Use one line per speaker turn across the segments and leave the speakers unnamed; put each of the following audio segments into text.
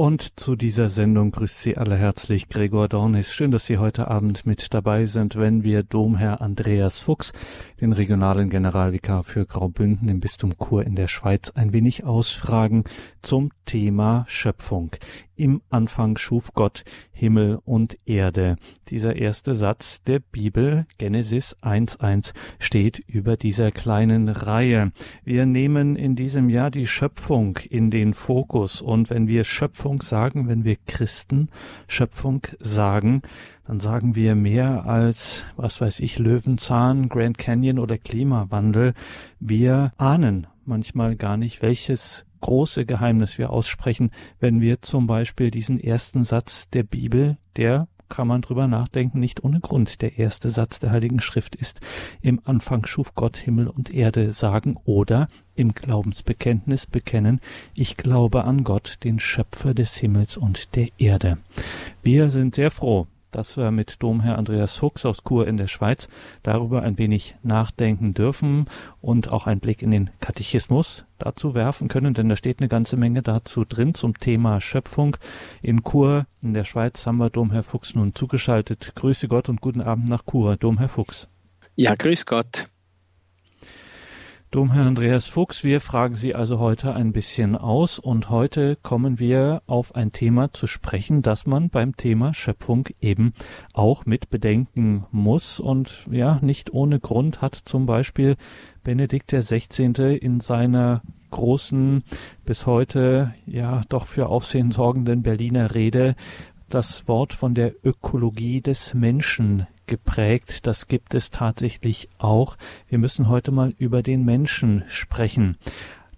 Und zu dieser Sendung grüßt Sie alle herzlich Gregor Dornis. Schön, dass Sie heute Abend mit dabei sind, wenn wir Domherr Andreas Fuchs, den regionalen Generalvikar für Graubünden im Bistum Chur in der Schweiz, ein wenig ausfragen zum Thema Schöpfung. Im Anfang schuf Gott Himmel und Erde. Dieser erste Satz der Bibel, Genesis 1.1, steht über dieser kleinen Reihe. Wir nehmen in diesem Jahr die Schöpfung in den Fokus und wenn wir Schöpfung sagen, wenn wir Christen Schöpfung sagen, dann sagen wir mehr als, was weiß ich, Löwenzahn, Grand Canyon oder Klimawandel. Wir ahnen manchmal gar nicht, welches große Geheimnis wir aussprechen, wenn wir zum Beispiel diesen ersten Satz der Bibel, der kann man drüber nachdenken, nicht ohne Grund. Der erste Satz der Heiligen Schrift ist, im Anfang schuf Gott Himmel und Erde sagen oder im Glaubensbekenntnis bekennen, ich glaube an Gott, den Schöpfer des Himmels und der Erde. Wir sind sehr froh, dass wir mit Domherr Andreas Fuchs aus Chur in der Schweiz darüber ein wenig nachdenken dürfen und auch einen Blick in den Katechismus dazu werfen können, denn da steht eine ganze Menge dazu drin zum Thema Schöpfung. In Chur in der Schweiz haben wir Domherr Fuchs nun zugeschaltet. Grüße Gott und guten Abend nach Chur. Domherr Fuchs.
Ja, grüß Gott.
Domherr Andreas Fuchs, wir fragen Sie also heute ein bisschen aus und heute kommen wir auf ein Thema zu sprechen, das man beim Thema Schöpfung eben auch mit bedenken muss und ja, nicht ohne Grund hat zum Beispiel Benedikt XVI. in seiner großen, bis heute ja doch für Aufsehen sorgenden Berliner Rede das Wort von der Ökologie des Menschen geprägt. Das gibt es tatsächlich auch. Wir müssen heute mal über den Menschen sprechen.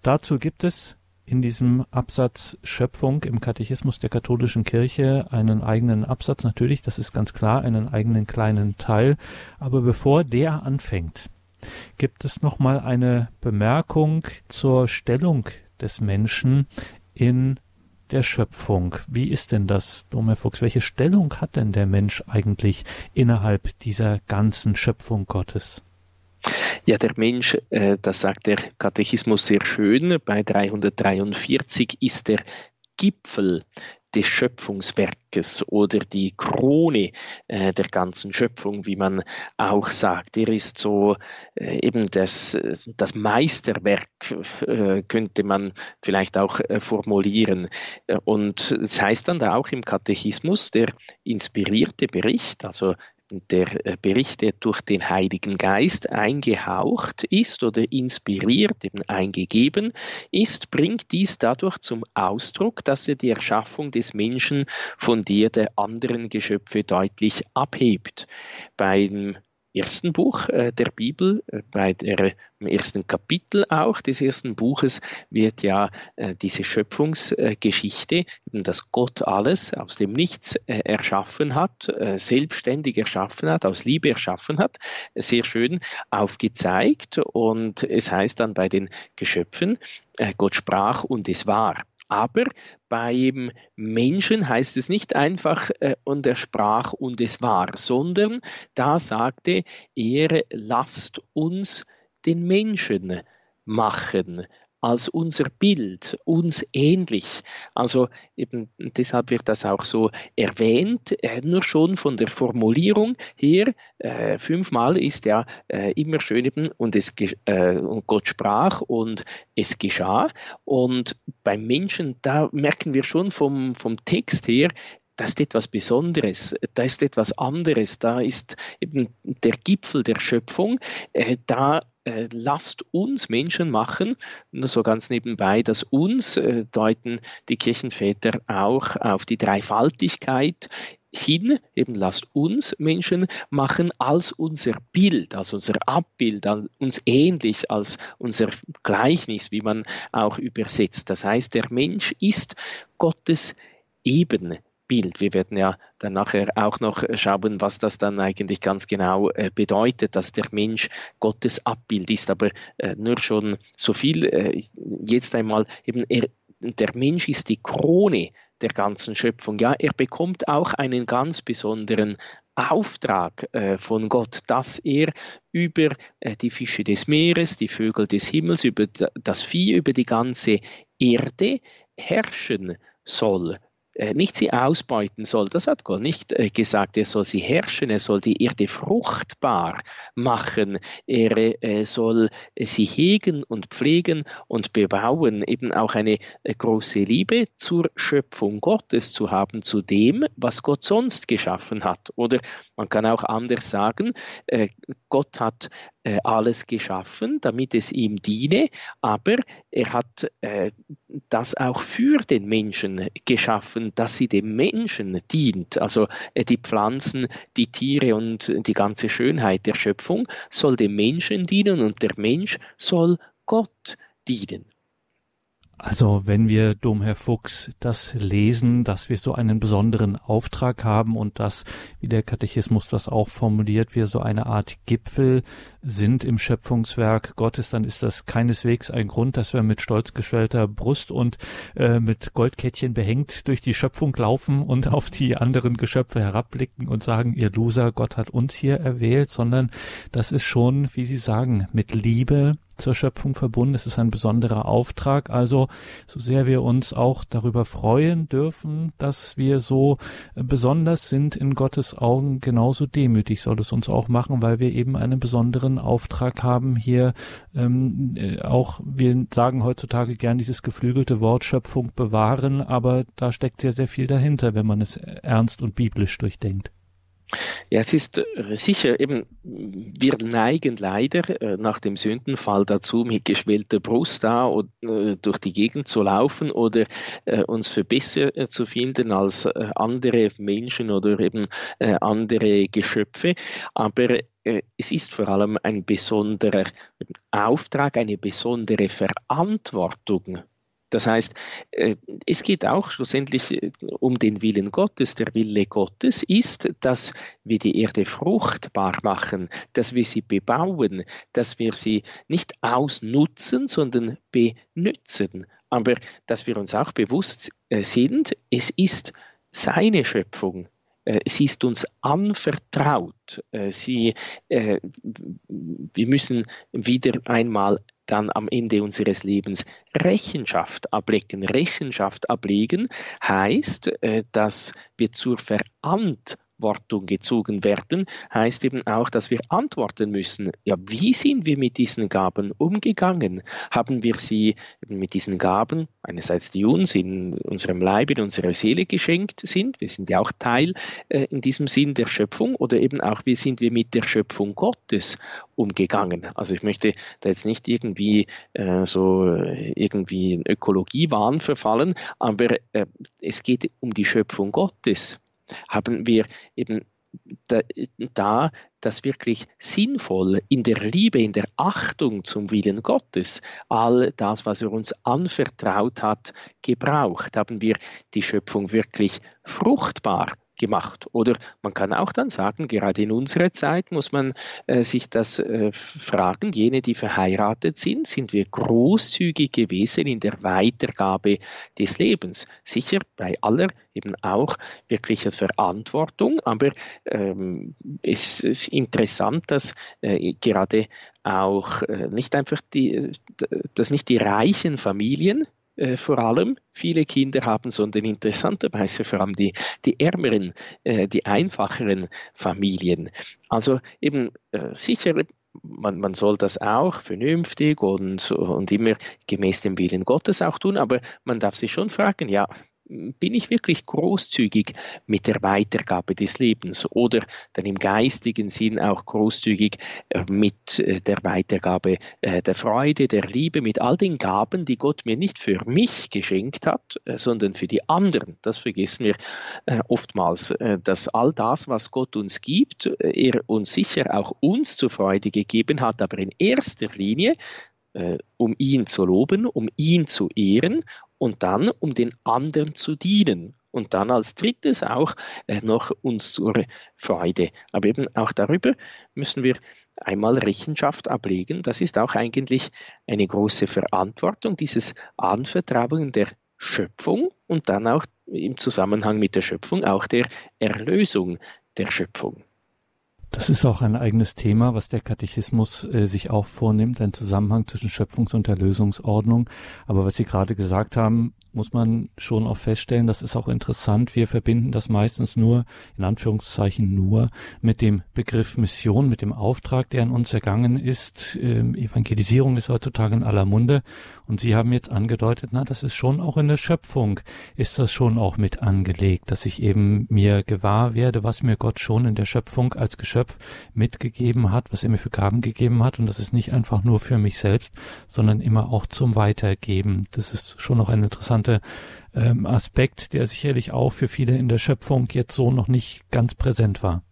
Dazu gibt es in diesem Absatz Schöpfung im Katechismus der katholischen Kirche einen eigenen Absatz, natürlich, das ist ganz klar, einen eigenen kleinen Teil. Aber bevor der anfängt, gibt es noch mal eine Bemerkung zur Stellung des Menschen in der Schöpfung. Wie ist denn das, Domer Fuchs? Welche Stellung hat denn der Mensch eigentlich innerhalb dieser ganzen Schöpfung Gottes?
Ja, der Mensch, äh, das sagt der Katechismus sehr schön, bei 343 ist der Gipfel des Schöpfungswerkes oder die Krone äh, der ganzen Schöpfung, wie man auch sagt. Er ist so äh, eben das, das Meisterwerk, äh, könnte man vielleicht auch äh, formulieren. Und es das heißt dann da auch im Katechismus, der inspirierte Bericht, also der äh, Bericht, der durch den Heiligen Geist eingehaucht ist oder inspiriert, eben eingegeben ist, bringt dies dadurch zum Ausdruck, dass er die Erschaffung des Menschen von der der anderen Geschöpfe deutlich abhebt. Beim ersten Buch äh, der Bibel, äh, bei der, im ersten Kapitel auch des ersten Buches, wird ja äh, diese Schöpfungsgeschichte, eben dass Gott alles aus dem Nichts äh, erschaffen hat, äh, selbstständig erschaffen hat, aus Liebe erschaffen hat, sehr schön aufgezeigt. Und es heißt dann bei den Geschöpfen, äh, Gott sprach und es war. Aber beim Menschen heißt es nicht einfach, äh, und er sprach und es war, sondern da sagte er, lasst uns den Menschen machen als unser Bild, uns ähnlich. Also eben deshalb wird das auch so erwähnt, äh, nur schon von der Formulierung her, äh, fünfmal ist ja äh, immer schön eben und, es, äh, und Gott sprach und es geschah. Und beim Menschen, da merken wir schon vom, vom Text her, da ist etwas Besonderes, da ist etwas anderes, da ist eben der Gipfel der Schöpfung, äh, da äh, lasst uns Menschen machen, nur so ganz nebenbei, dass uns äh, deuten die Kirchenväter auch auf die Dreifaltigkeit hin, eben lasst uns Menschen machen als unser Bild, als unser Abbild, als uns ähnlich als unser Gleichnis, wie man auch übersetzt. Das heißt, der Mensch ist Gottes Ebenbild. Bild. Wir werden ja dann nachher auch noch schauen, was das dann eigentlich ganz genau äh, bedeutet, dass der Mensch Gottes Abbild ist. Aber äh, nur schon so viel äh, jetzt einmal eben er, der Mensch ist die Krone der ganzen Schöpfung. Ja, er bekommt auch einen ganz besonderen Auftrag von Gott, dass er über die Fische des Meeres, die Vögel des Himmels, über das Vieh, über die ganze Erde herrschen soll nicht sie ausbeuten soll. Das hat Gott nicht äh, gesagt. Er soll sie herrschen, er soll die Erde fruchtbar machen, er äh, soll sie hegen und pflegen und bebauen. Eben auch eine große Liebe zur Schöpfung Gottes zu haben, zu dem, was Gott sonst geschaffen hat. Oder man kann auch anders sagen, Gott hat alles geschaffen, damit es ihm diene, aber er hat das auch für den Menschen geschaffen, dass sie dem Menschen dient. Also äh, die Pflanzen, die Tiere und die ganze Schönheit der Schöpfung soll dem Menschen dienen und der Mensch soll Gott dienen.
Also wenn wir Domherr Fuchs das lesen, dass wir so einen besonderen Auftrag haben und dass, wie der Katechismus das auch formuliert, wir so eine Art Gipfel sind im Schöpfungswerk Gottes, dann ist das keineswegs ein Grund, dass wir mit stolz geschwellter Brust und äh, mit Goldkettchen behängt durch die Schöpfung laufen und auf die anderen Geschöpfe herabblicken und sagen, ihr Loser, Gott hat uns hier erwählt, sondern das ist schon, wie Sie sagen, mit Liebe zur Schöpfung verbunden. Es ist ein besonderer Auftrag. Also, so sehr wir uns auch darüber freuen dürfen, dass wir so besonders sind in Gottes Augen, genauso demütig soll es uns auch machen, weil wir eben einen besonderen Auftrag haben hier. Ähm, äh, auch wir sagen heutzutage gern dieses geflügelte Wort Schöpfung bewahren, aber da steckt sehr, sehr viel dahinter, wenn man es ernst und biblisch durchdenkt.
Ja, es ist äh, sicher eben, wir neigen leider äh, nach dem Sündenfall dazu, mit geschwellter Brust da äh, durch die Gegend zu laufen oder uns für besser zu finden als andere Menschen oder eben andere Geschöpfe. Aber es ist vor allem ein besonderer Auftrag, eine besondere Verantwortung das heißt, äh, es geht auch schlussendlich äh, um den Willen Gottes. Der Wille Gottes ist, dass wir die Erde fruchtbar machen, dass wir sie bebauen, dass wir sie nicht ausnutzen, sondern benützen. Aber dass wir uns auch bewusst äh, sind, es ist seine Schöpfung. Sie ist uns anvertraut. Sie, wir müssen wieder einmal dann am Ende unseres Lebens Rechenschaft ablegen. Rechenschaft ablegen heißt, äh, dass wir zur Verantwortung Verantwortung gezogen werden, heißt eben auch, dass wir antworten müssen. Ja, wie sind wir mit diesen Gaben umgegangen? Haben wir sie mit diesen Gaben, einerseits die uns in unserem Leib, in unserer Seele geschenkt sind, wir sind ja auch Teil äh, in diesem Sinn der Schöpfung, oder eben auch, wie sind wir mit der Schöpfung Gottes umgegangen? Also ich möchte da jetzt nicht irgendwie äh, so äh, irgendwie in Ökologiewahn verfallen, aber äh, es geht um die Schöpfung Gottes haben wir eben da, da, das wirklich sinnvoll in der Liebe, in der Achtung zum Willen Gottes, all das, was er uns anvertraut hat, gebraucht, haben wir die Schöpfung wirklich fruchtbar gemacht. Oder man kann auch dann sagen, gerade in unserer Zeit muss man äh, sich das äh, fragen, jene, die verheiratet sind, sind wir großzügig gewesen in der Weitergabe des Lebens. Sicher bei aller eben auch wirkliche Verantwortung, aber ähm, es ist interessant, dass äh, gerade auch äh, nicht einfach die, dass nicht die reichen Familien äh, vor allem viele Kinder haben, sondern interessanterweise vor allem die, die ärmeren, äh, die einfacheren Familien. Also eben äh, sicher man, man soll das auch vernünftig und, und immer gemäß dem Willen Gottes auch tun, aber man darf sich schon fragen, ja, bin ich wirklich großzügig mit der Weitergabe des Lebens oder dann im geistigen Sinn auch großzügig äh, mit äh, der Weitergabe äh, der Freude, der Liebe, mit all den Gaben, die Gott mir nicht für mich geschenkt hat, sondern für die anderen. Das vergessen wir oftmals, dass all das, was Gott uns gibt, er uns sicher auch uns zur Freude gegeben hat, aber in erster Linie um ihn zu loben, um ihn zu ehren und dann um den anderen zu dienen. Und dann als drittes auch äh, noch uns zur Freude. Aber eben auch darüber müssen wir einmal Rechenschaft ablegen. Das ist auch eigentlich eine große Verantwortung, dieses Anvertrauen der Schöpfung und dann auch im Zusammenhang mit der Schöpfung auch der Erlösung der Schöpfung.
Das ist auch ein eigenes Thema, was der Katechismus äh, sich auch vornimmt, ein Zusammenhang zwischen Schöpfungs- und Erlösungsordnung. Aber was Sie gerade gesagt haben, muss man schon auch feststellen, das ist auch interessant, wir verbinden das meistens nur, in Anführungszeichen nur, mit dem Begriff Mission, mit dem Auftrag, der an uns ergangen ist. Ähm, Evangelisierung ist heutzutage in aller Munde. Und Sie haben jetzt angedeutet, na, das ist schon auch in der Schöpfung, ist das schon auch mit angelegt, dass ich eben mir gewahr werde, was mir Gott schon in der Schöpfung als Geschöpf mitgegeben hat, was er mir für Gaben gegeben hat. Und das ist nicht einfach nur für mich selbst, sondern immer auch zum Weitergeben. Das ist schon noch ein interessanter ähm, Aspekt, der sicherlich auch für viele in der Schöpfung jetzt so noch nicht ganz präsent war.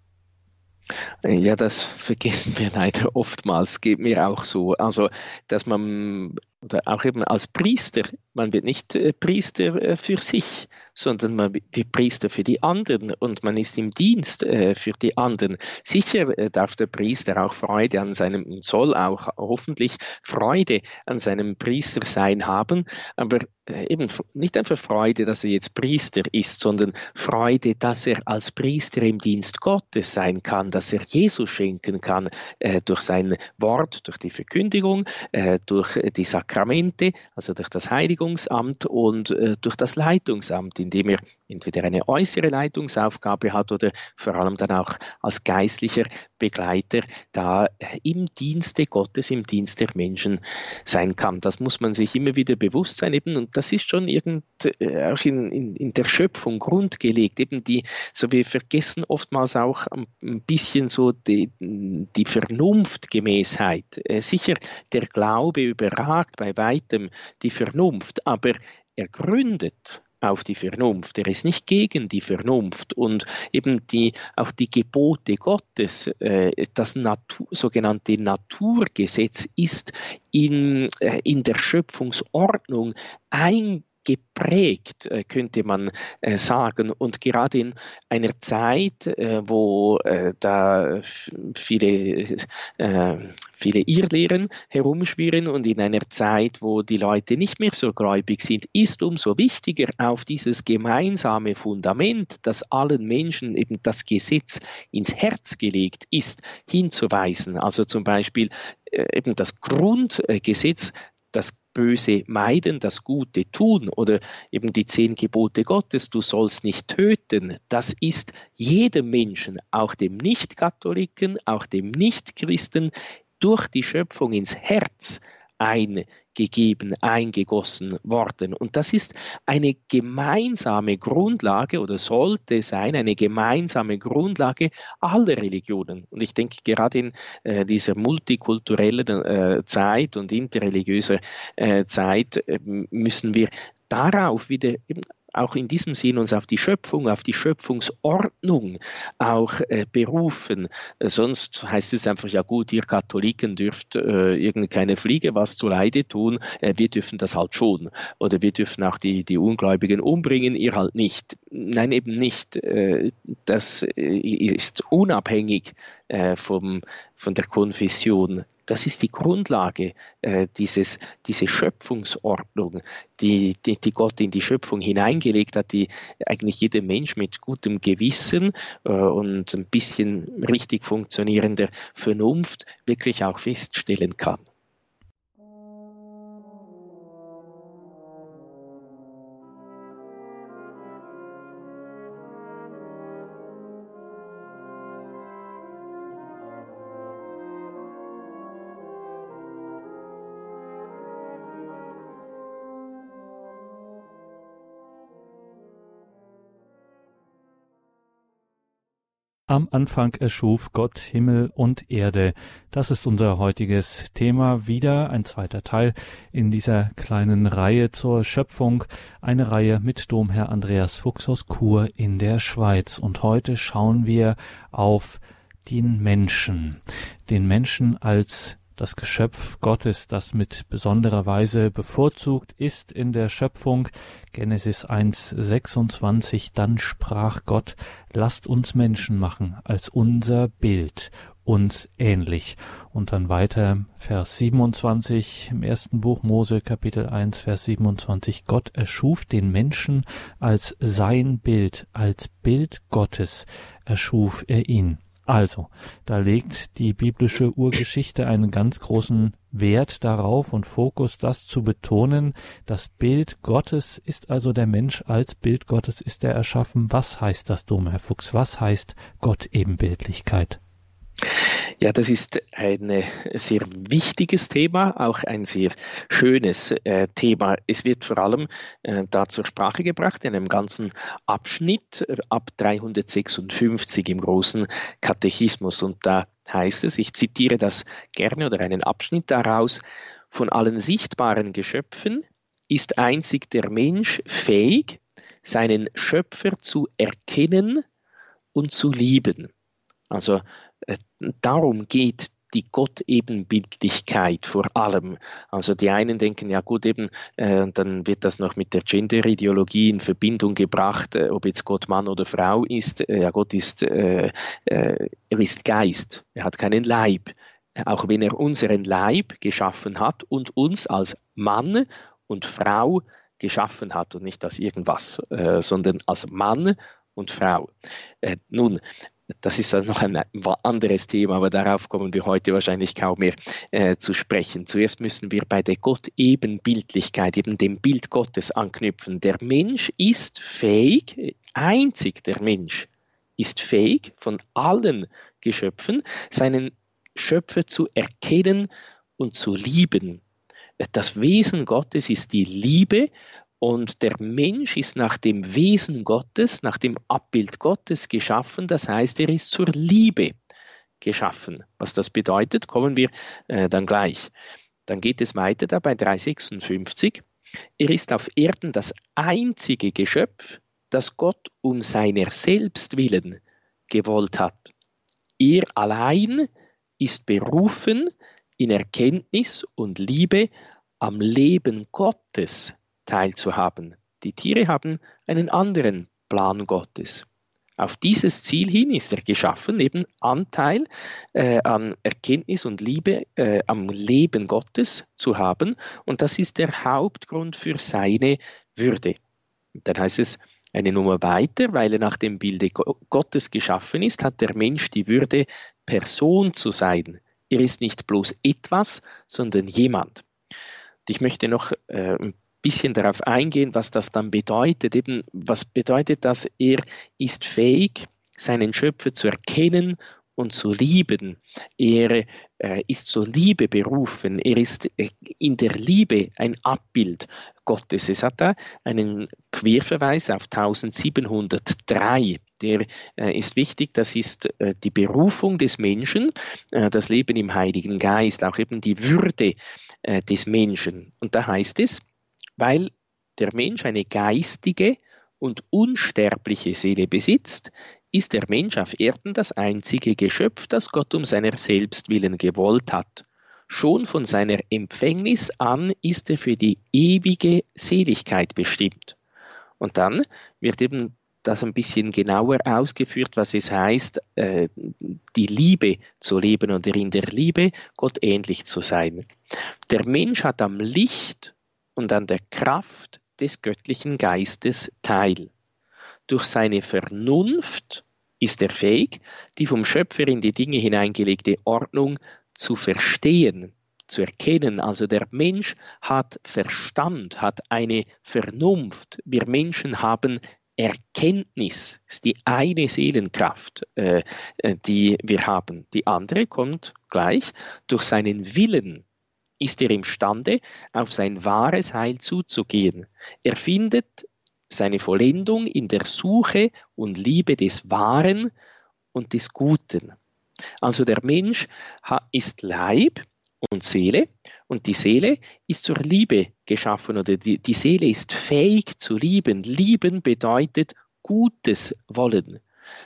Ja, das vergessen wir leider oftmals, geht mir auch so. Also, dass man oder auch eben als Priester, man wird nicht äh, Priester äh, für sich, sondern man wird Priester für die anderen und man ist im Dienst äh, für die anderen. Sicher darf der Priester auch Freude an seinem, soll auch hoffentlich Freude an seinem Priestersein haben, aber eben nicht einfach Freude, dass er jetzt Priester ist, sondern Freude, dass er als Priester im Dienst Gottes sein kann, dass er Jesus schenken kann durch sein Wort, durch die Verkündigung, durch die Sakramente, also durch das Heiligungsamt und äh, durch das Leitungsamt, indem er entweder eine äußere Leitungsaufgabe hat oder vor allem dann auch als geistlicher Begleiter da im Dienste Gottes, im Dienst der Menschen sein kann. Das muss man sich immer wieder bewusst sein eben und das ist schon irgend, äh, auch in, in, in der Schöpfung grundgelegt. Eben die, so wir vergessen oftmals auch ein bisschen so die, die Vernunftgemäßheit. Äh, sicher, der Glaube überragt bei weitem die Vernunft, aber er gründet auf die Vernunft. Er ist nicht gegen die Vernunft und eben die, auch die Gebote Gottes, äh, das Natur, sogenannte Naturgesetz ist in, äh, in der Schöpfungsordnung ein geprägt, äh, könnte man äh, sagen. Und gerade in einer Zeit, äh, wo da viele, viele Irrlehren herumschwirren und in einer Zeit, wo die Leute nicht mehr so gläubig sind, ist umso wichtiger, auf dieses gemeinsame Fundament, das allen Menschen eben das Gesetz ins Herz gelegt ist, hinzuweisen. Also zum Beispiel eben das Grundgesetz, das Böse meiden, das Gute tun oder eben die zehn Gebote Gottes, du sollst nicht töten, das ist jedem Menschen, auch dem Nicht-Katholiken, auch dem Nicht-Christen, durch die Schöpfung ins Herz eingegeben, eingegossen worden. Und das ist eine gemeinsame Grundlage oder sollte sein, eine gemeinsame Grundlage aller Religionen. Und ich denke, gerade in äh, dieser multikulturellen äh, Zeit und interreligiöser äh, Zeit äh, müssen wir darauf wieder auch in diesem Sinn uns auf die Schöpfung, auf die Schöpfungsordnung auch äh, berufen. Äh, sonst heißt es einfach, ja gut, ihr Katholiken dürft äh, irgendeine Fliege was zu Leide tun, äh, wir dürfen das halt schon. Oder wir dürfen auch die, die Ungläubigen umbringen, ihr halt nicht. Nein, eben nicht. Äh, das äh, ist unabhängig vom, von der Konfession das ist die Grundlage äh, dieses, diese Schöpfungsordnung, die, die, die, Gott in die Schöpfung hineingelegt hat, die eigentlich jeder Mensch mit gutem Gewissen äh, und ein bisschen richtig funktionierender Vernunft wirklich auch feststellen kann.
Am Anfang erschuf Gott Himmel und Erde. Das ist unser heutiges Thema. Wieder ein zweiter Teil in dieser kleinen Reihe zur Schöpfung. Eine Reihe mit Domherr Andreas Fuchs aus Chur in der Schweiz. Und heute schauen wir auf den Menschen. Den Menschen als das Geschöpf Gottes, das mit besonderer Weise bevorzugt ist in der Schöpfung. Genesis 1, 26, dann sprach Gott, lasst uns Menschen machen als unser Bild, uns ähnlich. Und dann weiter Vers 27 im ersten Buch Mose Kapitel 1 Vers 27 Gott erschuf den Menschen als sein Bild, als Bild Gottes erschuf er ihn. Also, da legt die biblische Urgeschichte einen ganz großen Wert darauf und Fokus, das zu betonen. Das Bild Gottes ist also der Mensch als Bild Gottes ist er erschaffen. Was heißt das, Dom, Herr Fuchs? Was heißt Gott Ebenbildlichkeit?
Ja, das ist ein sehr wichtiges Thema, auch ein sehr schönes äh, Thema. Es wird vor allem äh, da zur Sprache gebracht in einem ganzen Abschnitt äh, ab 356 im großen Katechismus. Und da heißt es, ich zitiere das gerne oder einen Abschnitt daraus, von allen sichtbaren Geschöpfen ist einzig der Mensch fähig, seinen Schöpfer zu erkennen und zu lieben. Also äh, darum geht die Gott-Ebenbildlichkeit vor allem. Also die einen denken, ja gut, eben, äh, dann wird das noch mit der Gender-Ideologie in Verbindung gebracht, äh, ob jetzt Gott Mann oder Frau ist. Äh, ja, Gott ist, äh, äh, er ist Geist, er hat keinen Leib. Auch wenn er unseren Leib geschaffen hat und uns als Mann und Frau geschaffen hat und nicht als irgendwas, sondern als Mann und Frau. nun, das ist dann noch ein anderes Thema, aber darauf kommen wir heute wahrscheinlich kaum mehr äh, zu sprechen. Zuerst müssen wir bei der Gott-Ebenbildlichkeit, eben dem Bild Gottes anknüpfen. Der Mensch ist fähig, einzig der Mensch ist fähig, von allen Geschöpfen seinen Schöpfer zu erkennen und zu lieben. Das Wesen Gottes ist die Liebe und der Mensch ist nach dem Wesen Gottes, nach dem Abbild Gottes geschaffen. Das heißt, er ist zur Liebe geschaffen. Was das bedeutet, kommen wir äh, dann gleich. Dann geht es weiter da bei 356. Er ist auf Erden das einzige Geschöpf, das Gott um seiner selbst willen gewollt hat. Er allein ist berufen, in Erkenntnis und Liebe am Leben Gottes teilzuhaben. Die Tiere haben einen anderen Plan Gottes. Auf dieses Ziel hin ist er geschaffen, eben Anteil äh, an Erkenntnis und Liebe äh, am Leben Gottes zu haben. Und das ist der Hauptgrund für seine Würde. Dann heißt es eine Nummer weiter, weil er nach dem Bilde Gottes geschaffen ist, hat der Mensch die Würde, Person zu sein. Er ist nicht bloß etwas, sondern jemand. ich möchte noch äh, ein bisschen darauf eingehen, was das dann bedeutet. Eben, was bedeutet das? Er ist fähig, seinen Schöpfer zu erkennen und zu lieben. Er äh, ist zur Liebe berufen. Er ist äh, in der Liebe ein Abbild Gottes. Es hat da einen Querverweis auf 1703. Der äh, ist wichtig. Das ist äh, die Berufung des Menschen, äh, das Leben im Heiligen Geist, auch eben die Würde äh, des Menschen. Und da heißt es, weil der Mensch eine geistige und unsterbliche Seele besitzt, ist der Mensch auf Erden das einzige Geschöpf, das Gott um seiner selbst willen gewollt hat. Schon von seiner Empfängnis an ist er für die ewige Seligkeit bestimmt. Und dann wird eben das ein bisschen genauer ausgeführt, was es heißt, äh, die Liebe zu leben oder in der Liebe Gott ähnlich zu sein. Der Mensch hat am Licht und an der Kraft des göttlichen Geistes teil. Durch seine Vernunft ist er fähig, die vom Schöpfer in die Dinge hineingelegte Ordnung zu verstehen, zu erkennen. Also der Mensch hat Verstand, hat eine Vernunft. Wir Menschen haben Erkenntnis, ist die eine Seelenkraft, äh, äh die wir haben. Die andere kommt gleich durch seinen Willen, ist er imstande, auf sein wahres Heil zuzugehen. Er findet seine Vollendung in der Suche und Liebe des Wahren und des Guten. Also der Mensch ist Leib und Seele und die Seele ist zur Liebe geschaffen oder die, die Seele ist fähig zu lieben. Lieben bedeutet Gutes wollen.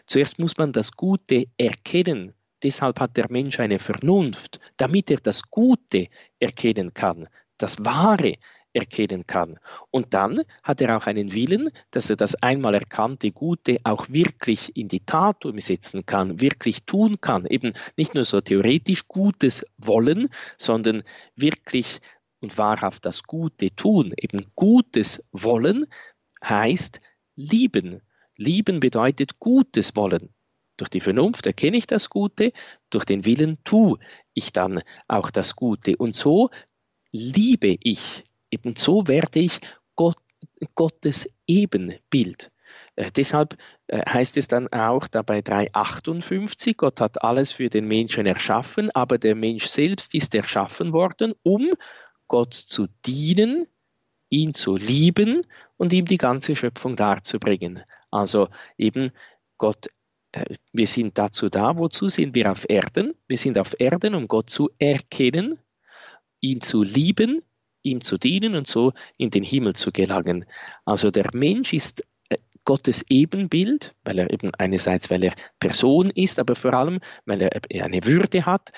Zuerst muss man das Gute erkennen Deshalb hat der Mensch eine Vernunft, damit er das Gute erkennen kann, das Wahre erkennen kann. Und dann hat er auch einen Willen, dass er das einmal erkannte Gute auch wirklich in die Tat umsetzen kann, wirklich tun kann. Eben nicht nur so theoretisch Gutes wollen, sondern wirklich und wahrhaft das Gute tun. Eben Gutes wollen heißt lieben. Lieben bedeutet Gutes wollen. Durch die Vernunft erkenne ich das Gute, durch den Willen tu ich dann auch das Gute. Und so liebe ich, eben so werde ich Gott, Gottes Ebenbild. Äh, deshalb äh, heißt es dann auch dabei 358, Gott hat alles für den Menschen erschaffen, aber der Mensch selbst ist erschaffen worden, um Gott zu dienen, ihn zu lieben und ihm die ganze Schöpfung darzubringen. Also eben Gott, wir sind dazu da, wozu sind wir auf Erden? Wir sind auf Erden, um Gott zu erkennen, ihn zu lieben, ihm zu dienen und so in den Himmel zu gelangen. Also der Mensch ist äh, Gottes Ebenbild, weil er eben einerseits, weil er Person ist, aber vor allem, weil er eine Würde hat,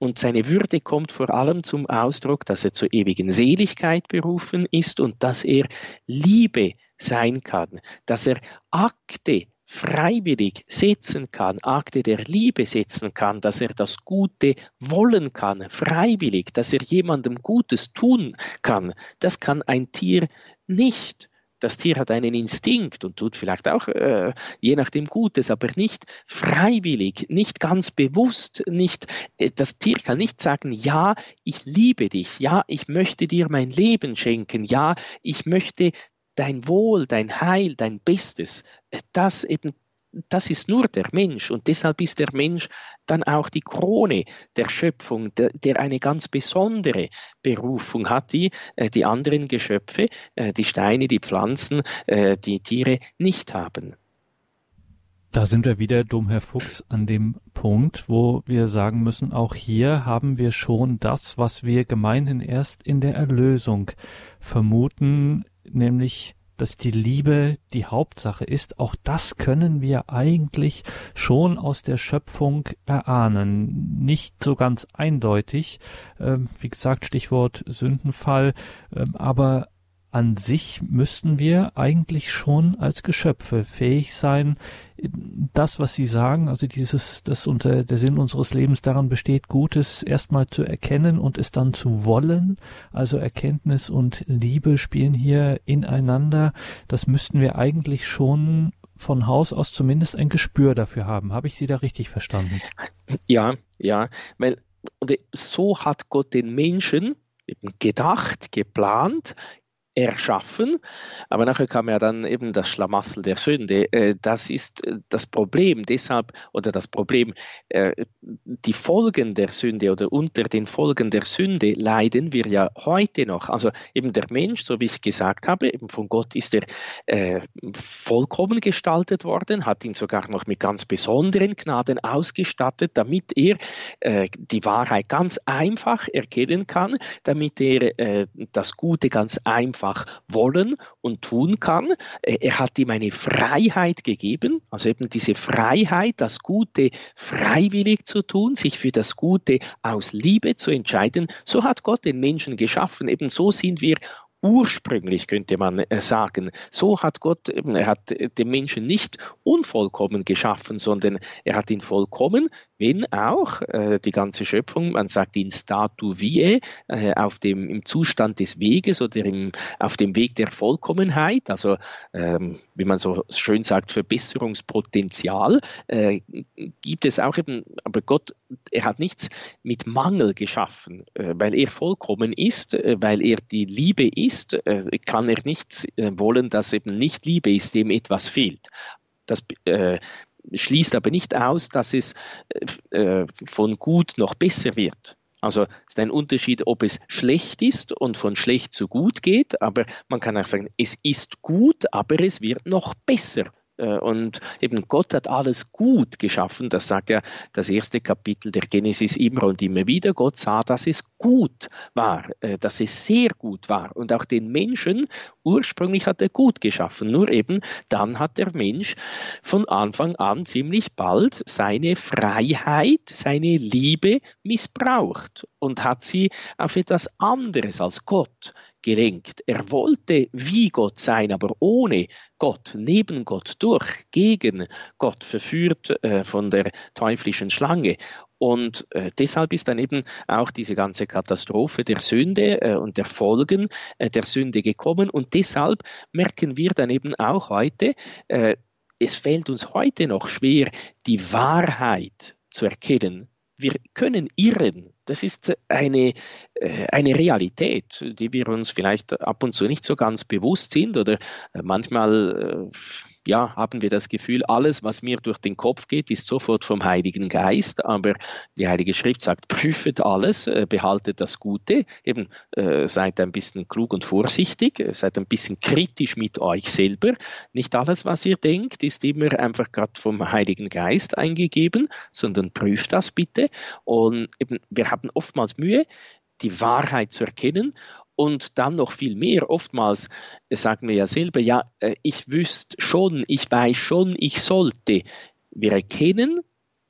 und seine Würde kommt vor allem zum Ausdruck, dass er zur ewigen Seligkeit berufen ist und dass er Liebe sein kann, dass er Akte freiwillig setzen kann, Akte der Liebe setzen kann, dass er das Gute wollen kann, freiwillig, dass er jemandem Gutes tun kann. Das kann ein Tier nicht das Tier hat einen Instinkt und tut vielleicht auch äh, je nachdem Gutes, aber nicht freiwillig, nicht ganz bewusst, nicht, äh, das Tier kann nicht sagen, ja, ich liebe dich, ja, ich möchte dir mein Leben schenken, ja, ich möchte dein Wohl, dein Heil, dein Bestes. Äh, das eben das ist nur der Mensch und deshalb ist der Mensch dann auch die Krone der Schöpfung, der, der eine ganz besondere Berufung hat, die äh, die anderen Geschöpfe, äh, die Steine, die Pflanzen, die Tiere nicht haben.
Da sind wir wieder, Domherr Fuchs, an dem Punkt, wo wir sagen müssen, auch hier haben wir schon das, was wir gemeinhin erst in der Erlösung vermuten, nämlich dass die Liebe die Hauptsache ist, auch das können wir eigentlich schon aus der Schöpfung erahnen. Nicht so ganz eindeutig, ähm, wie gesagt, Stichwort Sündenfall, ähm, aber an sich müssten wir eigentlich schon als Geschöpfe fähig sein, das, was Sie sagen, also dieses, dass unser, der Sinn unseres Lebens daran besteht, Gutes erstmal zu erkennen und es dann zu wollen. Also Erkenntnis und Liebe spielen hier ineinander. Das müssten wir eigentlich schon von Haus aus zumindest ein Gespür dafür haben. Habe ich Sie da richtig verstanden?
Ja, ja, weil so hat Gott den Menschen gedacht, geplant, erschaffen. Aber nachher kam ja dann eben das Schlamassel der Sünde. Äh, das ist äh, das Problem. Deshalb, oder das Problem, äh, die Folgen der Sünde oder unter den Folgen der Sünde leiden wir ja heute noch. Also eben der Mensch, so wie ich gesagt habe, eben von Gott ist er vollkommen gestaltet worden, hat ihn sogar noch mit ganz besonderen Gnaden ausgestattet, damit er die Wahrheit ganz einfach erkennen kann, damit er das Gute ganz einfach einfach wollen und tun kann. Er hat ihm eine Freiheit gegeben, also eben diese Freiheit, das Gute freiwillig zu tun, sich für das Gute aus Liebe zu entscheiden. So hat Gott den Menschen geschaffen. Eben so sind wir ursprünglich, könnte man äh, sagen. So hat Gott, er hat den Menschen nicht unvollkommen geschaffen, sondern er hat ihn vollkommen wenn auch äh, die ganze Schöpfung, man sagt in statu vie, äh, auf dem, im Zustand des Weges oder im, auf dem Weg der Vollkommenheit, also ähm, wie man so schön sagt, Verbesserungspotenzial, äh, gibt es auch eben, aber Gott, er hat nichts mit Mangel geschaffen, äh, weil er vollkommen ist, äh, weil er die Liebe ist, äh, kann er nichts wollen, dass eben nicht Liebe ist, dem etwas fehlt. Das äh, schließt aber nicht aus, dass es äh, von gut noch besser wird. Also es ist ein Unterschied, ob es schlecht ist und von schlecht zu gut geht, aber man kann auch sagen, es ist gut, aber es wird noch besser. Äh, und eben Gott hat alles gut geschaffen. Das sagt ja das erste Kapitel der Genesis immer und immer wieder. Gott sah, dass es gut war, äh, dass es sehr gut war. Und auch den Menschen ursprünglich hat er gut geschaffen. Nur eben dann hat der Mensch von Anfang an ziemlich bald seine Freiheit, seine Liebe missbraucht und hat sie auf etwas anderes als Gott gelenkt. Er wollte wie Gott sein, aber ohne Gott, neben Gott, durch, gegen Gott, verführt äh, von der teuflischen Schlange. Und äh, deshalb ist dann eben auch diese ganze Katastrophe der Sünde äh, und der Folgen äh, der Sünde gekommen. Und deshalb merken wir dann eben auch heute, äh, es fällt uns heute noch schwer, die Wahrheit zu erkennen. Wir können irren, das ist eine, äh, eine Realität, die wir uns vielleicht ab und zu nicht so ganz bewusst sind oder äh, manchmal ja, haben wir das Gefühl, alles, was mir durch den Kopf geht, ist sofort vom Heiligen Geist. Aber die Heilige Schrift sagt, prüfet alles, äh, behaltet das Gute, eben äh, seid ein bisschen klug und vorsichtig, äh, seid ein bisschen kritisch mit euch selber. Nicht alles, was ihr denkt, ist immer einfach gerade vom Heiligen Geist eingegeben, sondern prüft das bitte. Und eben, wir haben oftmals Mühe, die Wahrheit zu erkennen und dann noch viel mehr. Oftmals sagen wir ja selber, ja, äh, ich wüsste schon, ich weiß schon, ich sollte. Wir erkennen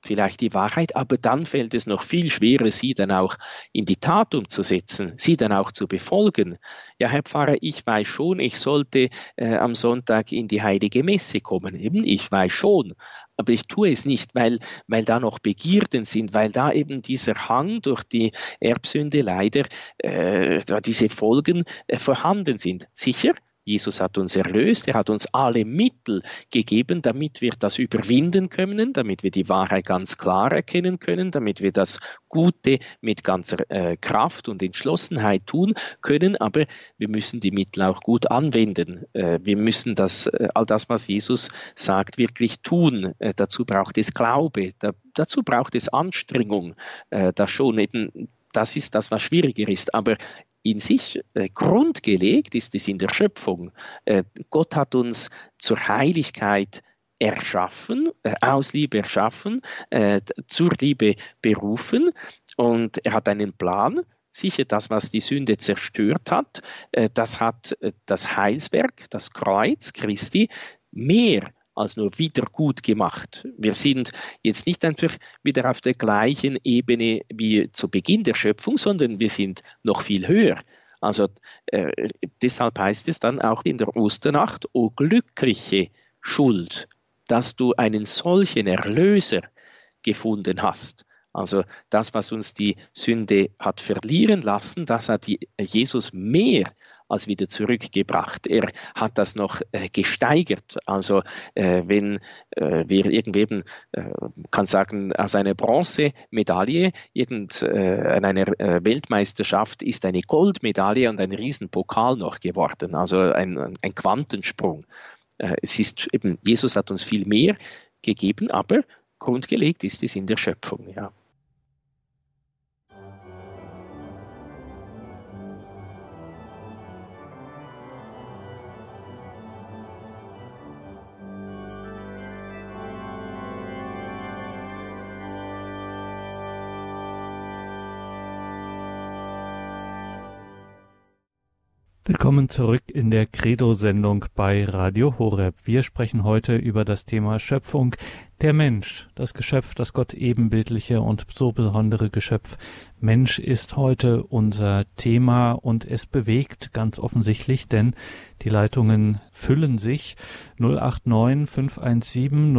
vielleicht die Wahrheit, aber dann fällt es noch viel schwerer, sie dann auch in die Tat umzusetzen, sie dann auch zu befolgen. Ja, Herr Pfarrer, ich weiß schon, ich sollte äh, am Sonntag in die heilige Messe kommen. Eben, ich weiß schon, aber ich tue es nicht, weil, weil da noch Begierden sind, weil da eben dieser Hang durch die Erbsünde leider, äh, diese Folgen äh, vorhanden sind. Sicher, Jesus hat uns erlöst, er hat uns alle Mittel gegeben, damit wir das überwinden können, damit wir die Wahrheit ganz klar erkennen können, damit wir das Gute mit ganzer äh, Kraft und Entschlossenheit tun können, aber wir müssen die Mittel auch gut anwenden. Äh, wir müssen das, äh, all das, was Jesus sagt, wirklich tun. Äh, dazu braucht es Glaube, da, dazu braucht es Anstrengung, äh, das schon eben das ist das, was schwieriger ist. Aber in sich äh, grundgelegt ist es in der Schöpfung. Äh, Gott hat uns zur Heiligkeit erschaffen, äh, aus Liebe erschaffen, äh, zur Liebe berufen und er hat einen Plan. Sicher, das, was die Sünde zerstört hat, äh, das hat äh, das Heilswerk, das Kreuz Christi, mehr als nur wieder gut gemacht. Wir sind jetzt nicht einfach wieder auf der gleichen Ebene wie zu Beginn der Schöpfung, sondern wir sind noch viel höher. Also äh, deshalb heißt es dann auch in der Osternacht, o glückliche Schuld, dass du einen solchen Erlöser gefunden hast. Also das, was uns die Sünde hat verlieren lassen, das hat Jesus mehr als wieder zurückgebracht. Er hat das noch äh, gesteigert. Also äh, wenn äh, wir irgendwem, äh, kann sagen, aus einer Bronzemedaille, irgend, äh, an einer äh, Weltmeisterschaft ist eine Goldmedaille und ein Riesenpokal noch geworden. Also ein, ein Quantensprung. Es ist eben, Jesus hat uns viel mehr gegeben, aber grundgelegt ist es in der Schöpfung, ja.
Willkommen zurück in der Credo-Sendung bei Radio Horeb. Wir sprechen heute über das Thema Schöpfung, der Mensch, das Geschöpf, das Gott ebenbildliche und so besondere Geschöpf. Mensch ist heute unser Thema und es bewegt ganz offensichtlich, denn die Leitungen füllen sich. 089 517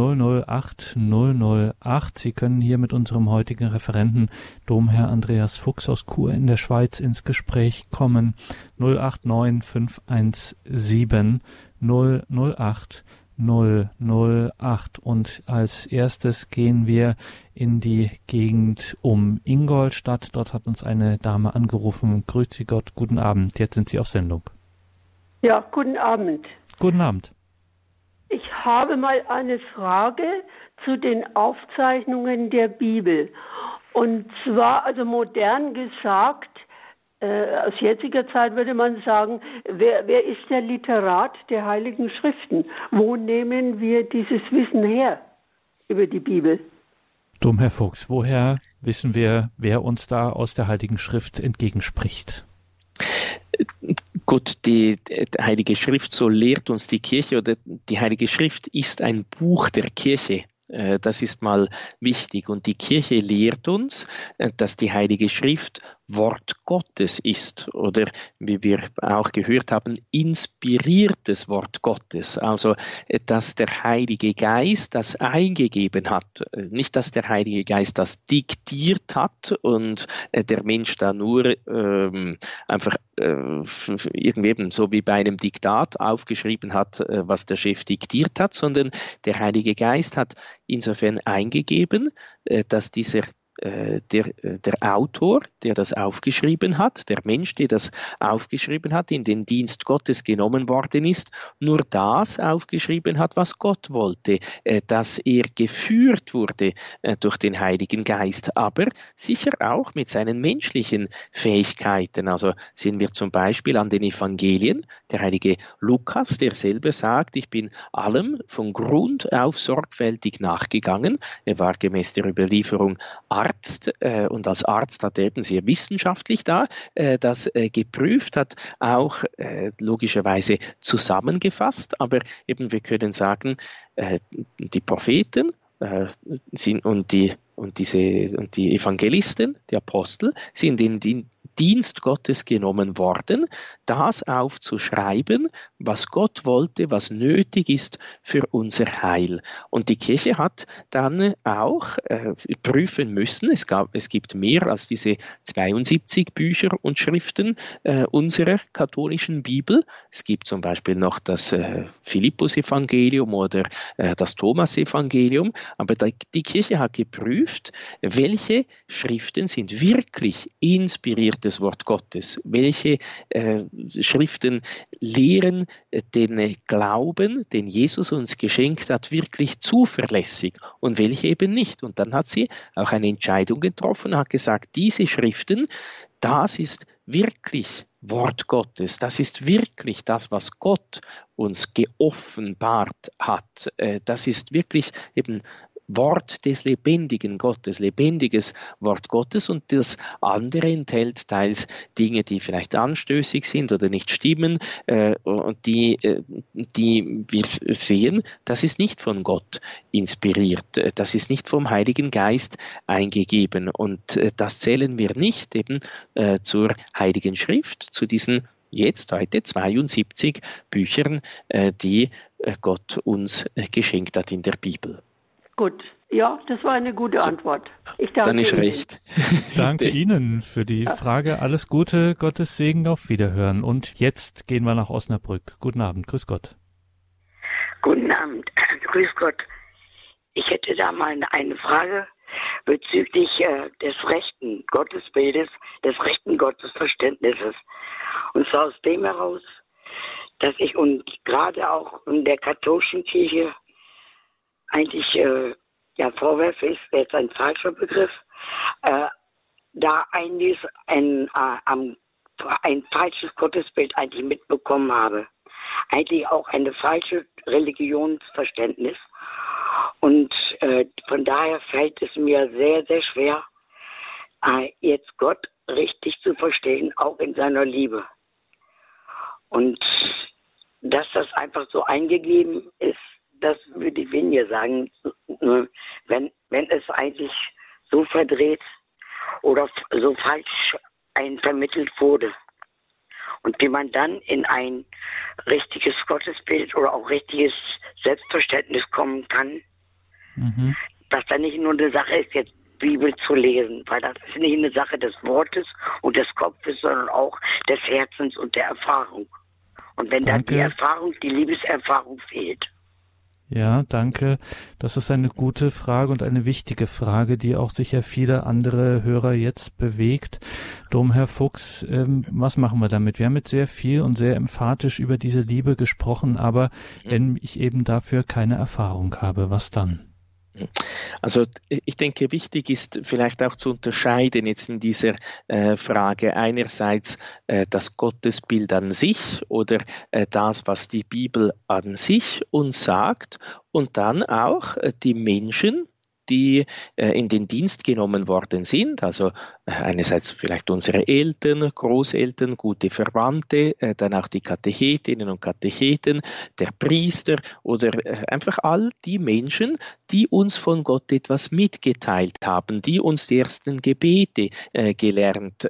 008 008. Sie können hier mit unserem heutigen Referenten Domherr Andreas Fuchs aus Chur in der Schweiz ins Gespräch kommen. 089 517 008 008. Und als erstes gehen wir in die Gegend um Ingolstadt. Dort hat uns eine Dame angerufen. Grüß Sie Gott, guten Abend. Jetzt sind Sie auf Sendung.
Ja, guten Abend.
Guten Abend.
Ich habe mal eine Frage zu den Aufzeichnungen der Bibel. Und zwar, also modern gesagt, äh, aus jetziger Zeit würde man sagen, wer, wer ist der Literat der Heiligen Schriften? Wo nehmen wir dieses Wissen her über die Bibel?
Dumm, Herr Fuchs, woher wissen wir, wer uns da aus der Heiligen Schrift entgegenspricht?
Gut, die, die, Heilige Schrift, so lehrt uns die Kirche oder die Heilige Schrift ist ein Buch der Kirche. Äh, das ist mal wichtig. Und die Kirche lehrt uns, äh, dass die Heilige Schrift Wort Gottes ist oder wie wir auch gehört haben, inspiriertes Wort Gottes. Also, äh, dass der Heilige Geist das eingegeben hat. Nicht, dass der Heilige Geist das diktiert hat und der Mensch da nur ähm, einfach äh, irgendwie so wie bei einem Diktat aufgeschrieben hat, was der Chef diktiert hat, sondern der Heilige Geist hat insofern eingegeben, dass dieser äh, der, äh, der Autor, der das aufgeschrieben hat, der Mensch, der das aufgeschrieben hat, in den Dienst Gottes genommen worden ist, nur das aufgeschrieben hat, was Gott wollte, äh, dass er geführt wurde durch den Heiligen Geist, aber sicher auch mit seinen menschlichen Fähigkeiten. Also sehen wir zum Beispiel an den Evangelien, der heilige Lukas, der selber sagt, ich bin allem von Grund auf sorgfältig nachgegangen. Er war gemäß der Überlieferung Arzt äh, und als Arzt hat er eben sehr wissenschaftlich da äh, das äh, geprüft, hat auch äh, logischerweise zusammengefasst, aber eben wir können sagen, äh, die Propheten äh, sind und die und diese und die Evangelisten, die Apostel, sind in den Dienst Gottes genommen worden, das aufzuschreiben, was Gott wollte, was nötig ist für unser Heil. Und die Kirche hat dann auch äh, prüfen müssen, es, gab, es gibt mehr als diese 72 Bücher und Schriften äh, unserer katholischen Bibel. Es gibt zum Beispiel noch das äh, Philippus-Evangelium oder äh, das Thomas-Evangelium, aber da, die Kirche hat geprüft, welche Schriften sind wirklich inspiriert das Wort Gottes? Welche äh, Schriften lehren äh, den Glauben, den Jesus uns geschenkt hat, wirklich zuverlässig und welche eben nicht? Und dann hat sie auch eine Entscheidung getroffen und hat gesagt, diese Schriften, das ist wirklich Wort Gottes. Das ist wirklich das, was Gott uns geoffenbart hat. Äh, das ist wirklich eben Wort des lebendigen Gottes, lebendiges Wort Gottes und das andere enthält teils Dinge, die vielleicht anstößig sind oder nicht stimmen äh, und die, äh, die wir sehen, das ist nicht von Gott inspiriert, das ist nicht vom Heiligen Geist eingegeben. Und äh, das zählen wir nicht eben äh, zur Heiligen Schrift, zu diesen jetzt heute 72 Büchern, äh, die äh, Gott uns geschenkt hat in der Bibel.
Gut. Ja, das war eine gute Antwort.
Ich danke Dann ist Ihnen. recht.
danke Ihnen für die Frage. Alles Gute, Gottes Segen, auf Wiederhören. Und jetzt gehen wir nach Osnabrück. Guten Abend, grüß Gott.
Guten Abend, grüß Gott. Ich hätte da mal eine Frage bezüglich äh, des rechten Gottesbildes, des rechten Gottesverständnisses. Und zwar aus dem heraus, dass ich und gerade auch in der katholischen Kirche eigentlich äh, ja Vorwurf ist jetzt ein falscher Begriff, äh, da eigentlich ein, äh, ein, ein falsches Gottesbild eigentlich mitbekommen habe. Eigentlich auch eine falsche Religionsverständnis. Und äh, von daher fällt es mir sehr, sehr schwer, äh, jetzt Gott richtig zu verstehen, auch in seiner Liebe. Und dass das einfach so eingegeben ist, das würde ich weniger sagen, wenn, wenn es eigentlich so verdreht oder so falsch ein vermittelt wurde. Und wie man dann in ein richtiges Gottesbild oder auch richtiges Selbstverständnis kommen kann, mhm. dass da nicht nur eine Sache ist, jetzt Bibel zu lesen, weil das ist nicht eine Sache des Wortes und des Kopfes, sondern auch des Herzens und der Erfahrung. Und wenn Danke. dann die Erfahrung, die Liebeserfahrung fehlt,
ja, danke. Das ist eine gute Frage und eine wichtige Frage, die auch sicher viele andere Hörer jetzt bewegt. Domherr Fuchs, ähm, was machen wir damit? Wir haben jetzt sehr viel und sehr emphatisch über diese Liebe gesprochen, aber wenn ich eben dafür keine Erfahrung habe, was dann?
Also ich denke, wichtig ist vielleicht auch zu unterscheiden jetzt in dieser äh, Frage. Einerseits äh, das Gottesbild an sich oder äh, das, was die Bibel an sich uns sagt und dann auch die Menschen, die äh, in den Dienst genommen worden sind. Also äh, einerseits vielleicht unsere Eltern, Großeltern, gute Verwandte, äh, dann auch die Katechetinnen und Katecheten, der Priester oder einfach all die Menschen, die uns von Gott etwas mitgeteilt haben, die uns die ersten Gebete gelernt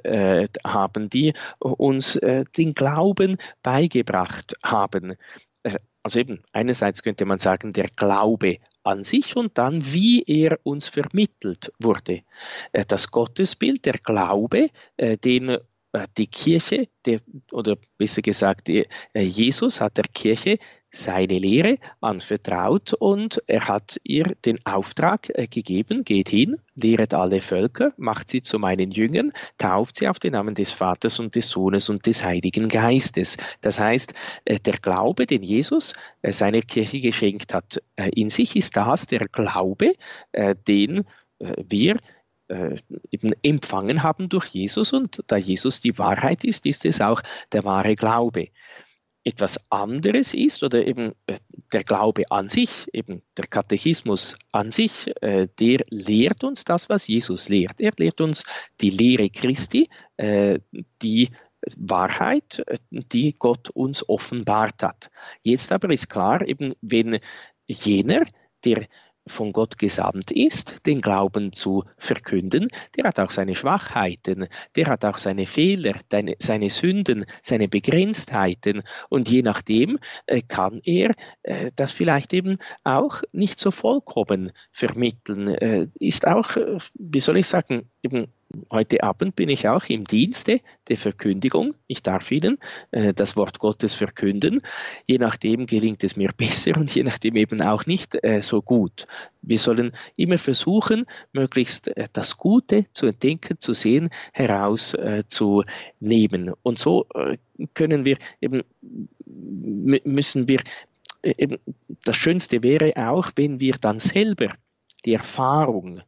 haben, die uns den Glauben beigebracht haben also eben einerseits könnte man sagen, der Glaube an sich und dann, wie er uns vermittelt wurde. Äh, das Gottesbild, der Glaube, äh, den die Kirche, der, oder besser gesagt, äh, Jesus hat der Kirche seine Lehre anvertraut und er hat ihr den Auftrag äh, gegeben, geht hin, lehret alle Völker, macht sie zu meinen Jüngern, tauft sie auf den Namen des Vaters und des Sohnes und des Heiligen Geistes. Das heißt, äh, der Glaube, den Jesus äh, seiner Kirche geschenkt hat, in sich ist das der Glaube, den wir eben empfangen haben durch Jesus und da Jesus die Wahrheit ist, ist es auch der wahre Glaube etwas anderes ist oder eben äh, der Glaube an sich, eben der Katechismus an sich, äh, der lehrt uns das, was Jesus lehrt. Er lehrt uns die Lehre Christi, äh, die Wahrheit, die Gott uns offenbart hat. Jetzt aber ist klar, eben wenn jener, der von Gott gesandt ist, den Glauben zu verkünden, der hat auch seine Schwachheiten, der hat auch seine Fehler, seine Sünden, seine Begrenztheiten. Und je nachdem äh, kann er äh, das vielleicht eben auch nicht so vollkommen vermitteln, äh, ist auch, wie soll ich sagen, eben Heute Abend bin ich auch im Dienste der Verkündigung. Ich darf Ihnen äh, das Wort Gottes verkünden. Je nachdem gelingt es mir besser und je nachdem eben auch nicht äh, so gut. Wir sollen immer versuchen, möglichst äh, das Gute zu entdecken, zu sehen, herauszunehmen. Äh, und so äh, können wir eben, müssen wir, äh, eben, das Schönste wäre auch, wenn wir dann selber die Erfahrung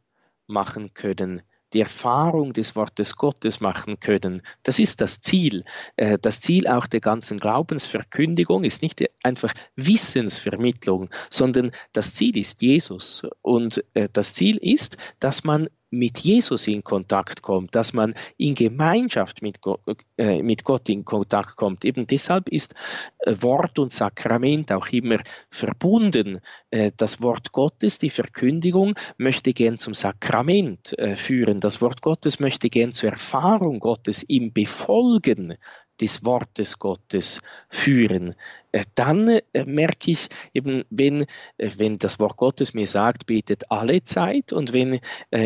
machen können, die Erfahrung des Wortes Gottes machen können. Das ist das Ziel. Äh, das Ziel auch der ganzen Glaubensverkündigung ist nicht einfach Wissensvermittlung, sondern das Ziel ist Jesus. Und äh, das Ziel ist, dass man mit Jesus in Kontakt kommt, dass man in Gemeinschaft mit Gott, äh, mit Gott in Kontakt kommt. Eben deshalb ist äh, Wort und Sakrament auch immer verbunden. Äh, das Wort Gottes, die Verkündigung, möchte gern zum Sakrament äh, führen. Das Wort Gottes möchte gern zur Erfahrung Gottes im Befolgen des Wortes Gottes führen, äh, dann äh, merke ich eben, wenn, äh, wenn das Wort Gottes mir sagt, betet alle Zeit und wenn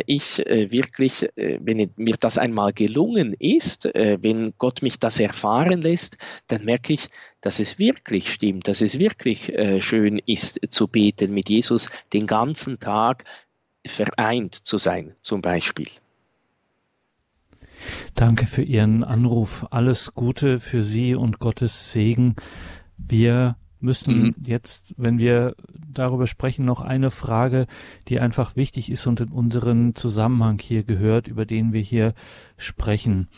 ich wirklich, wenn mir das einmal gelungen ist, wenn Gott mich das erfahren lässt, dann merke ich, dass es wirklich stimmt, dass es wirklich schön ist zu beten mit Jesus den ganzen Tag vereint zu sein, zum Beispiel.
Danke für Ihren Anruf. Alles Gute für Sie und Gottes Segen. Wir müssen mhm. jetzt, wenn wir darüber sprechen, noch eine Frage, die einfach wichtig ist und in unseren Zusammenhang hier gehört, über den wir hier sprechen.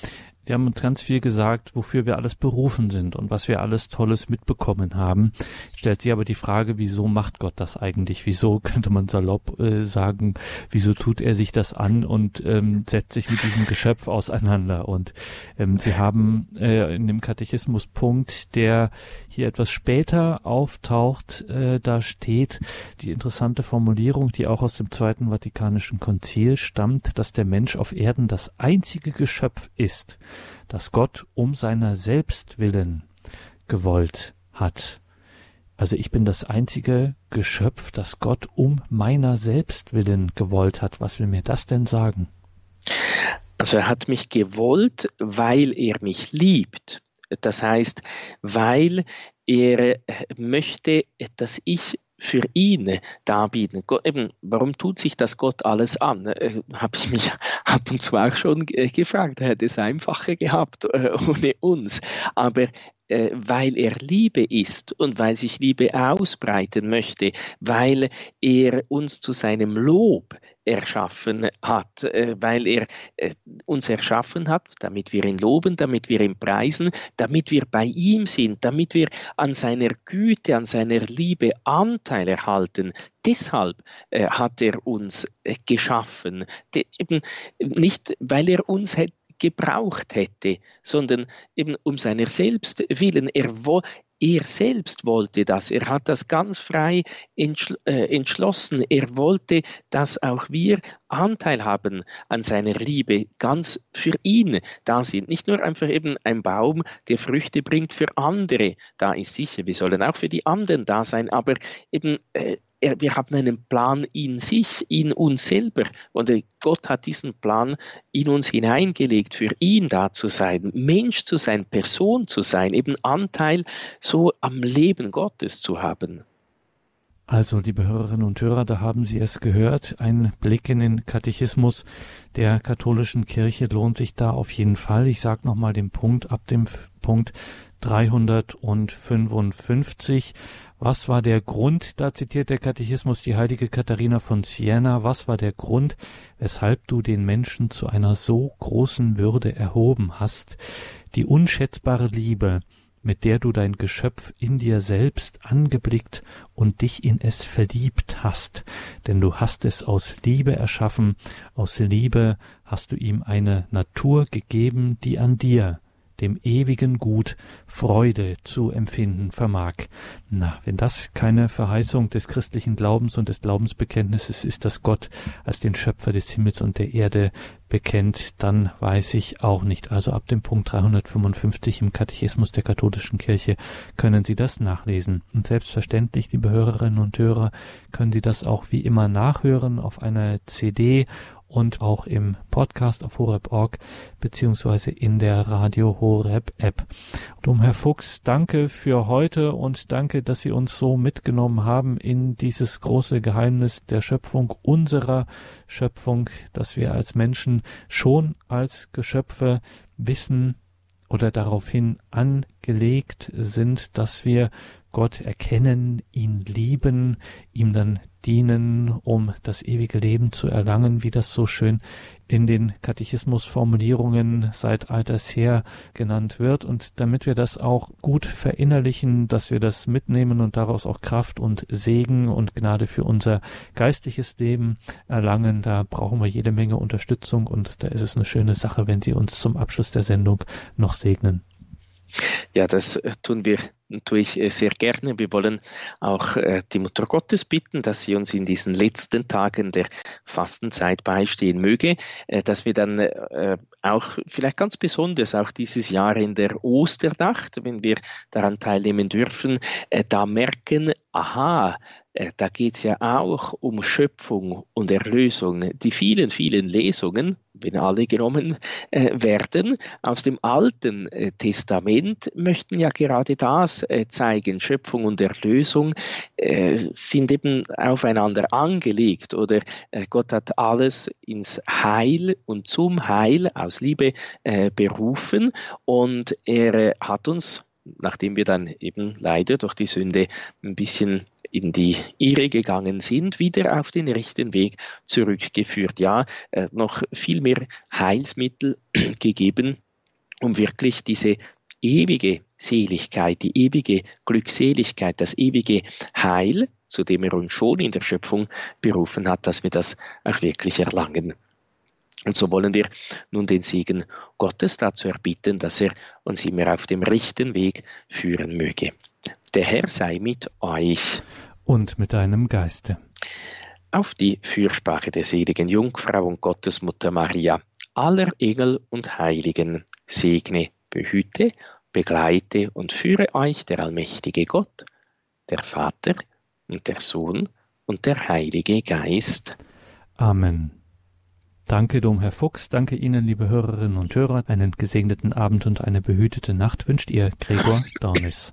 Die haben uns ganz viel gesagt, wofür wir alles berufen sind und was wir alles Tolles mitbekommen haben. Stellt sich aber die Frage, wieso macht Gott das eigentlich? Wieso könnte man salopp äh, sagen, wieso tut er sich das an und ähm, setzt sich mit diesem Geschöpf auseinander? Und ähm, sie haben äh, in dem Katechismuspunkt, der hier etwas später auftaucht, äh, da steht die interessante Formulierung, die auch aus dem Zweiten Vatikanischen Konzil stammt, dass der Mensch auf Erden das einzige Geschöpf ist, das Gott um seiner selbst willen gewollt hat. Also ich bin das einzige Geschöpf, das Gott um meiner selbst willen gewollt hat. Was will mir das denn sagen?
Also er hat mich gewollt, weil er mich liebt. Das heißt, weil er möchte, dass ich für ihn darbieten. Gott, eben, warum tut sich das Gott alles an? Äh, Habe ich mich ab und zu auch schon äh, gefragt. Er hätte es einfacher gehabt äh, ohne uns. Aber weil er Liebe ist und weil sich Liebe ausbreiten möchte, weil er uns zu seinem Lob erschaffen hat, äh, weil er äh, uns erschaffen hat, damit wir ihn loben, damit wir ihn preisen, damit wir bei ihm sind, damit wir an seiner Güte, an seiner Liebe Anteil erhalten. Deshalb hat er uns geschaffen, eben nicht, weil er uns hätte gebraucht hätte, sondern eben um seiner selbst willen. Er, wo, er selbst wollte das. Er hat das ganz frei entschl äh, entschlossen. Er wollte, dass auch wir Anteil haben an seiner Liebe, ganz für ihn da sind. Nicht nur einfach eben ein Baum, der Früchte bringt für andere. Da ist sicher, wir sollen auch für die anderen da sein, aber eben äh, wir haben einen Plan in sich, in uns selber. Und Gott hat diesen Plan in uns hineingelegt, für ihn da zu sein, Mensch zu sein, Person zu sein, eben Anteil so am Leben Gottes zu haben.
Also, liebe Hörerinnen und Hörer, da haben Sie es gehört. Ein Blick in den Katechismus der katholischen Kirche lohnt sich da auf jeden Fall. Ich sage nochmal den Punkt ab dem Punkt 355. Was war der Grund, da zitiert der Katechismus die heilige Katharina von Siena, was war der Grund, weshalb du den Menschen zu einer so großen Würde erhoben hast? Die unschätzbare Liebe, mit der du dein Geschöpf in dir selbst angeblickt und dich in es verliebt hast, denn du hast es aus Liebe erschaffen, aus Liebe hast du ihm eine Natur gegeben, die an dir, dem ewigen Gut Freude zu empfinden vermag. Na, wenn das keine Verheißung des christlichen Glaubens und des Glaubensbekenntnisses ist, dass Gott als den Schöpfer des Himmels und der Erde bekennt, dann weiß ich auch nicht. Also ab dem Punkt 355 im Katechismus der katholischen Kirche können Sie das nachlesen. Und selbstverständlich, liebe Hörerinnen und Hörer, können Sie das auch wie immer nachhören auf einer CD und auch im Podcast auf horeb.org beziehungsweise in der Radio Horeb App. Dom Herr Fuchs, danke für heute und danke, dass Sie uns so mitgenommen haben in dieses große Geheimnis der Schöpfung, unserer Schöpfung, dass wir als Menschen schon als Geschöpfe wissen oder daraufhin angelegt sind, dass wir Gott erkennen, ihn lieben, ihm dann dienen, um das ewige Leben zu erlangen, wie das so schön in den Katechismusformulierungen seit alters her genannt wird. Und damit wir das auch gut verinnerlichen, dass wir das mitnehmen und daraus auch Kraft und Segen und Gnade für unser geistliches Leben erlangen, da brauchen wir jede Menge Unterstützung und da ist es eine schöne Sache, wenn Sie uns zum Abschluss der Sendung noch segnen.
Ja, das äh, tun wir tue ich äh, sehr gerne. Wir wollen auch äh, die Mutter Gottes bitten, dass sie uns in diesen letzten Tagen der Fastenzeit beistehen möge, dass wir dann auch vielleicht ganz besonders auch dieses Jahr in der Osternacht, wenn wir daran teilnehmen dürfen, da merken, aha, äh, da geht es ja auch um Schöpfung und Erlösung. Die vielen, vielen Lesungen, wenn alle genommen äh, werden, aus dem Alten äh, Testament möchten ja gerade das äh, zeigen. Schöpfung und Erlösung sind eben aufeinander angelegt. Oder Gott hat alles ins Heil und zum Heil aus Liebe berufen. Und er hat uns nachdem wir dann eben leider durch die Sünde ein bisschen in die Irre gegangen sind, wieder auf den rechten Weg zurückgeführt. Ja, äh, noch viel mehr Heilsmittel gegeben, um wirklich diese ewige Seligkeit, die ewige Glückseligkeit, das ewige Heil, zu dem er uns schon in der Schöpfung berufen hat, dass wir das auch wirklich erlangen. Und so wollen wir nun den Segen Gottes dazu erbitten, dass er uns immer auf dem rechten Weg führen möge. Der Herr sei mit euch.
Und mit deinem Geiste.
Auf die Fürsprache der seligen Jungfrau und Gottesmutter Maria, aller Engel und Heiligen, segne, behüte, begleite und führe euch der allmächtige Gott, der Vater und der Sohn und der Heilige Geist.
Amen. Danke, Dom Herr Fuchs. Danke Ihnen, liebe Hörerinnen und Hörer. Einen gesegneten Abend und eine behütete Nacht wünscht Ihr Gregor Dornis.